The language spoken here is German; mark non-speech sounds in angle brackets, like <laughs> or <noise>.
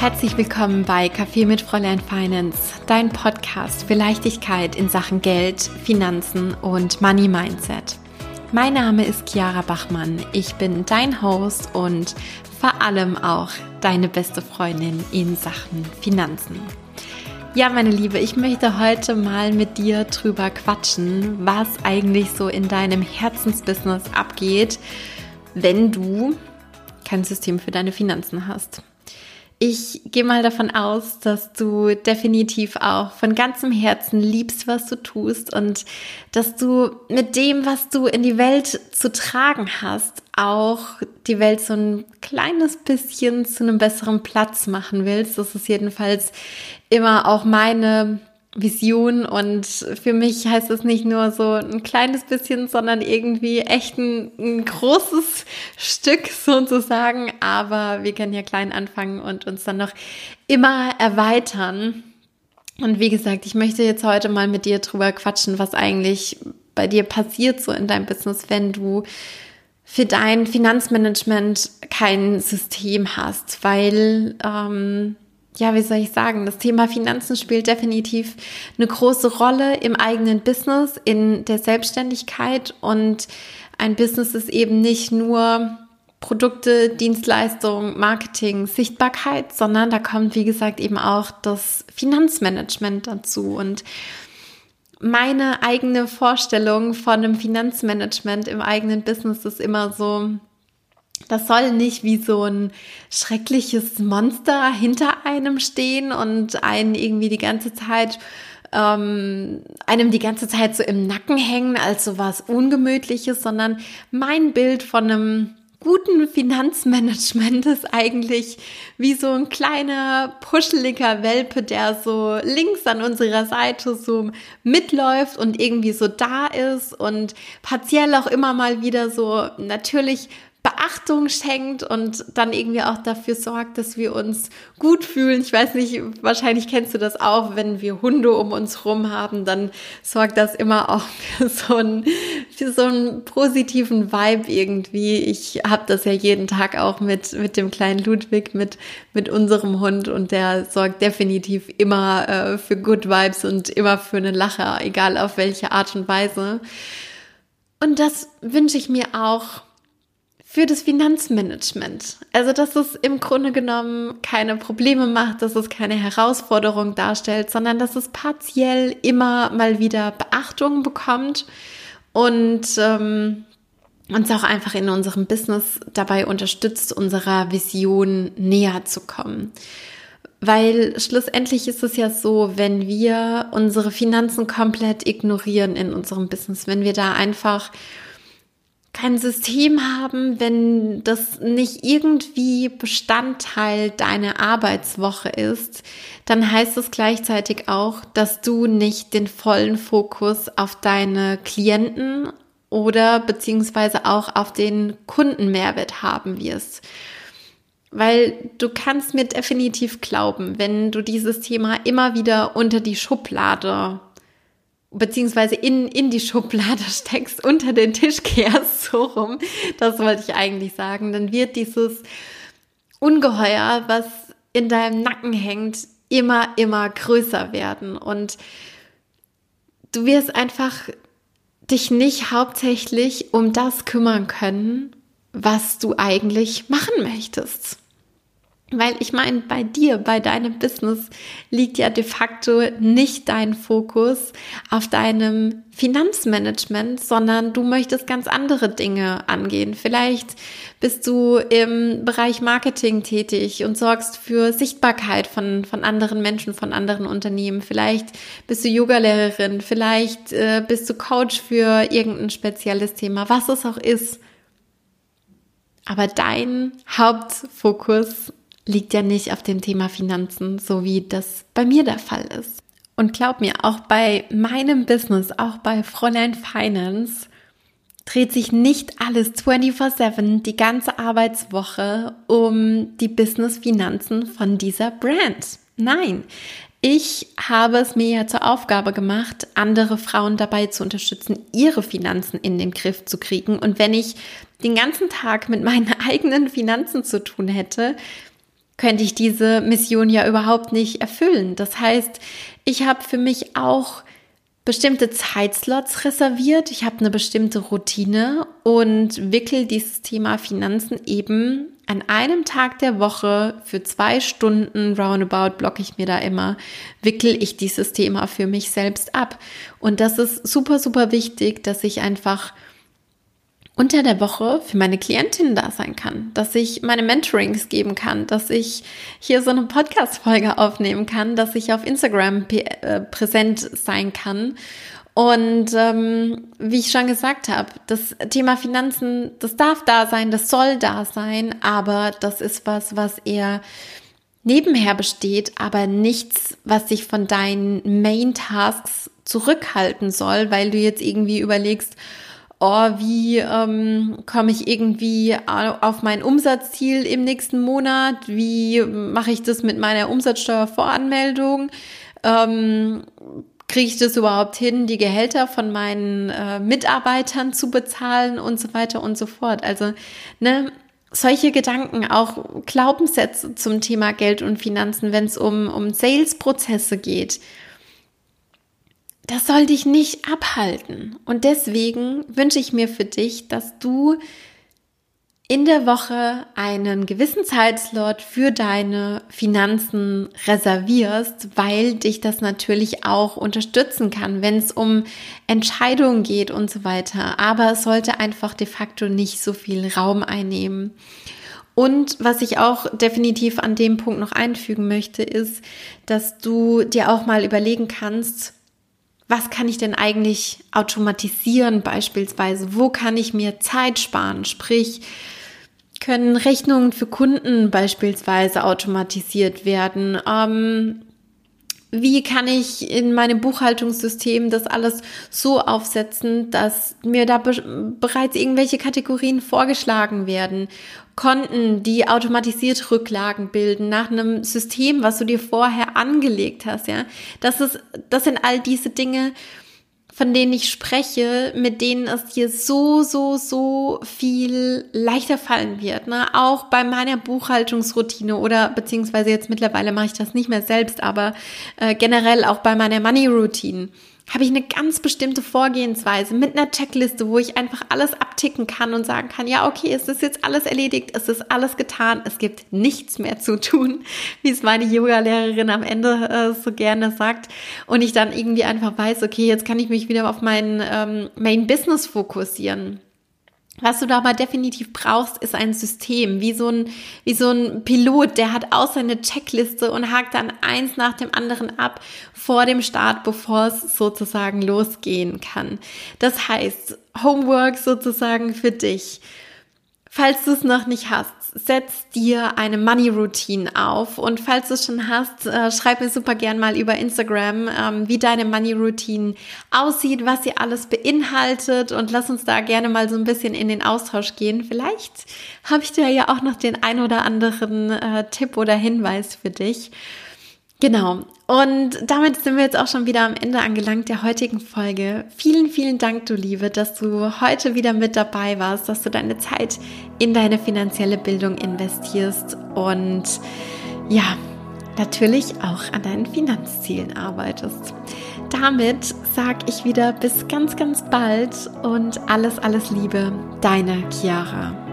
Herzlich willkommen bei Café mit Fräulein Finance, dein Podcast für Leichtigkeit in Sachen Geld, Finanzen und Money Mindset. Mein Name ist Chiara Bachmann. Ich bin dein Host und vor allem auch deine beste Freundin in Sachen Finanzen. Ja, meine Liebe, ich möchte heute mal mit dir drüber quatschen, was eigentlich so in deinem Herzensbusiness abgeht, wenn du kein System für deine Finanzen hast. Ich gehe mal davon aus, dass du definitiv auch von ganzem Herzen liebst, was du tust und dass du mit dem, was du in die Welt zu tragen hast, auch die Welt so ein kleines bisschen zu einem besseren Platz machen willst. Das ist jedenfalls immer auch meine Vision und für mich heißt es nicht nur so ein kleines bisschen, sondern irgendwie echt ein, ein, großes Stück sozusagen. Aber wir können ja klein anfangen und uns dann noch immer erweitern. Und wie gesagt, ich möchte jetzt heute mal mit dir drüber quatschen, was eigentlich bei dir passiert so in deinem Business, wenn du für dein Finanzmanagement kein System hast, weil ähm, ja, wie soll ich sagen, das Thema Finanzen spielt definitiv eine große Rolle im eigenen Business, in der Selbstständigkeit. Und ein Business ist eben nicht nur Produkte, Dienstleistungen, Marketing, Sichtbarkeit, sondern da kommt, wie gesagt, eben auch das Finanzmanagement dazu. Und meine eigene Vorstellung von einem Finanzmanagement im eigenen Business ist immer so, das soll nicht wie so ein schreckliches Monster hinter einem stehen und einen irgendwie die ganze Zeit ähm, einem die ganze Zeit so im Nacken hängen als so was Ungemütliches, sondern mein Bild von einem guten Finanzmanagement ist eigentlich wie so ein kleiner, puscheliger Welpe, der so links an unserer Seite so mitläuft und irgendwie so da ist und partiell auch immer mal wieder so natürlich Beachtung schenkt und dann irgendwie auch dafür sorgt, dass wir uns gut fühlen. Ich weiß nicht, wahrscheinlich kennst du das auch, wenn wir Hunde um uns rum haben, dann sorgt das immer auch <laughs> für so einen, für so einen positiven Vibe irgendwie. Ich habe das ja jeden Tag auch mit, mit dem kleinen Ludwig, mit, mit unserem Hund und der sorgt definitiv immer äh, für Good Vibes und immer für eine Lache, egal auf welche Art und Weise. Und das wünsche ich mir auch für das Finanzmanagement. Also, dass es im Grunde genommen keine Probleme macht, dass es keine Herausforderung darstellt, sondern dass es partiell immer mal wieder Beachtung bekommt und ähm, uns auch einfach in unserem Business dabei unterstützt, unserer Vision näher zu kommen. Weil schlussendlich ist es ja so, wenn wir unsere Finanzen komplett ignorieren in unserem Business, wenn wir da einfach kein System haben, wenn das nicht irgendwie Bestandteil deiner Arbeitswoche ist, dann heißt es gleichzeitig auch, dass du nicht den vollen Fokus auf deine Klienten oder beziehungsweise auch auf den Kundenmehrwert haben wirst. Weil du kannst mir definitiv glauben, wenn du dieses Thema immer wieder unter die Schublade beziehungsweise in, in die Schublade <laughs> steckst, unter den Tisch kehrst, so rum, das wollte ich eigentlich sagen, dann wird dieses Ungeheuer, was in deinem Nacken hängt, immer, immer größer werden. Und du wirst einfach dich nicht hauptsächlich um das kümmern können, was du eigentlich machen möchtest. Weil ich meine, bei dir, bei deinem Business liegt ja de facto nicht dein Fokus auf deinem Finanzmanagement, sondern du möchtest ganz andere Dinge angehen. Vielleicht bist du im Bereich Marketing tätig und sorgst für Sichtbarkeit von, von anderen Menschen, von anderen Unternehmen. Vielleicht bist du Yogalehrerin, vielleicht äh, bist du Coach für irgendein spezielles Thema, was es auch ist. Aber dein Hauptfokus liegt ja nicht auf dem Thema Finanzen, so wie das bei mir der Fall ist. Und glaub mir, auch bei meinem Business, auch bei Fräulein Finance, dreht sich nicht alles 24/7 die ganze Arbeitswoche um die Business-Finanzen von dieser Brand. Nein, ich habe es mir ja zur Aufgabe gemacht, andere Frauen dabei zu unterstützen, ihre Finanzen in den Griff zu kriegen. Und wenn ich den ganzen Tag mit meinen <laughs> eigenen Finanzen zu tun hätte, könnte ich diese Mission ja überhaupt nicht erfüllen. Das heißt, ich habe für mich auch bestimmte Zeitslots reserviert. Ich habe eine bestimmte Routine und wickel dieses Thema Finanzen eben an einem Tag der Woche für zwei Stunden roundabout blocke ich mir da immer, wickel ich dieses Thema für mich selbst ab. Und das ist super, super wichtig, dass ich einfach unter der Woche für meine Klientin da sein kann, dass ich meine Mentorings geben kann, dass ich hier so eine Podcast-Folge <laughs> aufnehmen kann, dass ich auf Instagram äh, präsent sein kann. Und ähm, wie ich schon gesagt habe, das Thema Finanzen, das darf da sein, das soll da sein, aber das ist was, was eher nebenher besteht, aber nichts, was sich von deinen Main Tasks zurückhalten soll, weil du jetzt irgendwie überlegst, oh, wie ähm, komme ich irgendwie auf mein Umsatzziel im nächsten Monat? Wie mache ich das mit meiner Umsatzsteuervoranmeldung? Ähm, Kriege ich das überhaupt hin, die Gehälter von meinen äh, Mitarbeitern zu bezahlen und so weiter und so fort? Also, ne, solche Gedanken, auch Glaubenssätze zum Thema Geld und Finanzen, wenn es um, um Sales-Prozesse geht, das soll dich nicht abhalten. Und deswegen wünsche ich mir für dich, dass du in der Woche einen gewissen Zeitslot für deine Finanzen reservierst, weil dich das natürlich auch unterstützen kann, wenn es um Entscheidungen geht und so weiter. Aber es sollte einfach de facto nicht so viel Raum einnehmen. Und was ich auch definitiv an dem Punkt noch einfügen möchte, ist, dass du dir auch mal überlegen kannst, was kann ich denn eigentlich automatisieren beispielsweise? Wo kann ich mir Zeit sparen? Sprich, können Rechnungen für Kunden beispielsweise automatisiert werden? Ähm, wie kann ich in meinem Buchhaltungssystem das alles so aufsetzen, dass mir da be bereits irgendwelche Kategorien vorgeschlagen werden? Konten, die automatisiert Rücklagen bilden nach einem System, was du dir vorher angelegt hast, ja? Das ist, das sind all diese Dinge, von denen ich spreche, mit denen es dir so, so, so viel leichter fallen wird. Ne? Auch bei meiner Buchhaltungsroutine oder beziehungsweise jetzt mittlerweile mache ich das nicht mehr selbst, aber äh, generell auch bei meiner Money-Routine habe ich eine ganz bestimmte Vorgehensweise mit einer Checkliste, wo ich einfach alles abticken kann und sagen kann, ja, okay, es ist jetzt alles erledigt, es ist alles getan, es gibt nichts mehr zu tun, wie es meine Yoga-Lehrerin am Ende äh, so gerne sagt. Und ich dann irgendwie einfach weiß, okay, jetzt kann ich mich wieder auf mein ähm, Main Business fokussieren. Was du da aber definitiv brauchst, ist ein System, wie so ein, wie so ein Pilot, der hat auch seine Checkliste und hakt dann eins nach dem anderen ab vor dem Start, bevor es sozusagen losgehen kann. Das heißt, Homework sozusagen für dich. Falls du es noch nicht hast, setz dir eine Money Routine auf und falls du es schon hast, äh, schreib mir super gern mal über Instagram, ähm, wie deine Money Routine aussieht, was sie alles beinhaltet und lass uns da gerne mal so ein bisschen in den Austausch gehen. Vielleicht habe ich dir ja auch noch den ein oder anderen äh, Tipp oder Hinweis für dich. Genau. Und damit sind wir jetzt auch schon wieder am Ende angelangt der heutigen Folge. Vielen, vielen Dank, du Liebe, dass du heute wieder mit dabei warst, dass du deine Zeit in deine finanzielle Bildung investierst und ja, natürlich auch an deinen Finanzzielen arbeitest. Damit sag ich wieder bis ganz, ganz bald und alles, alles Liebe, deine Chiara.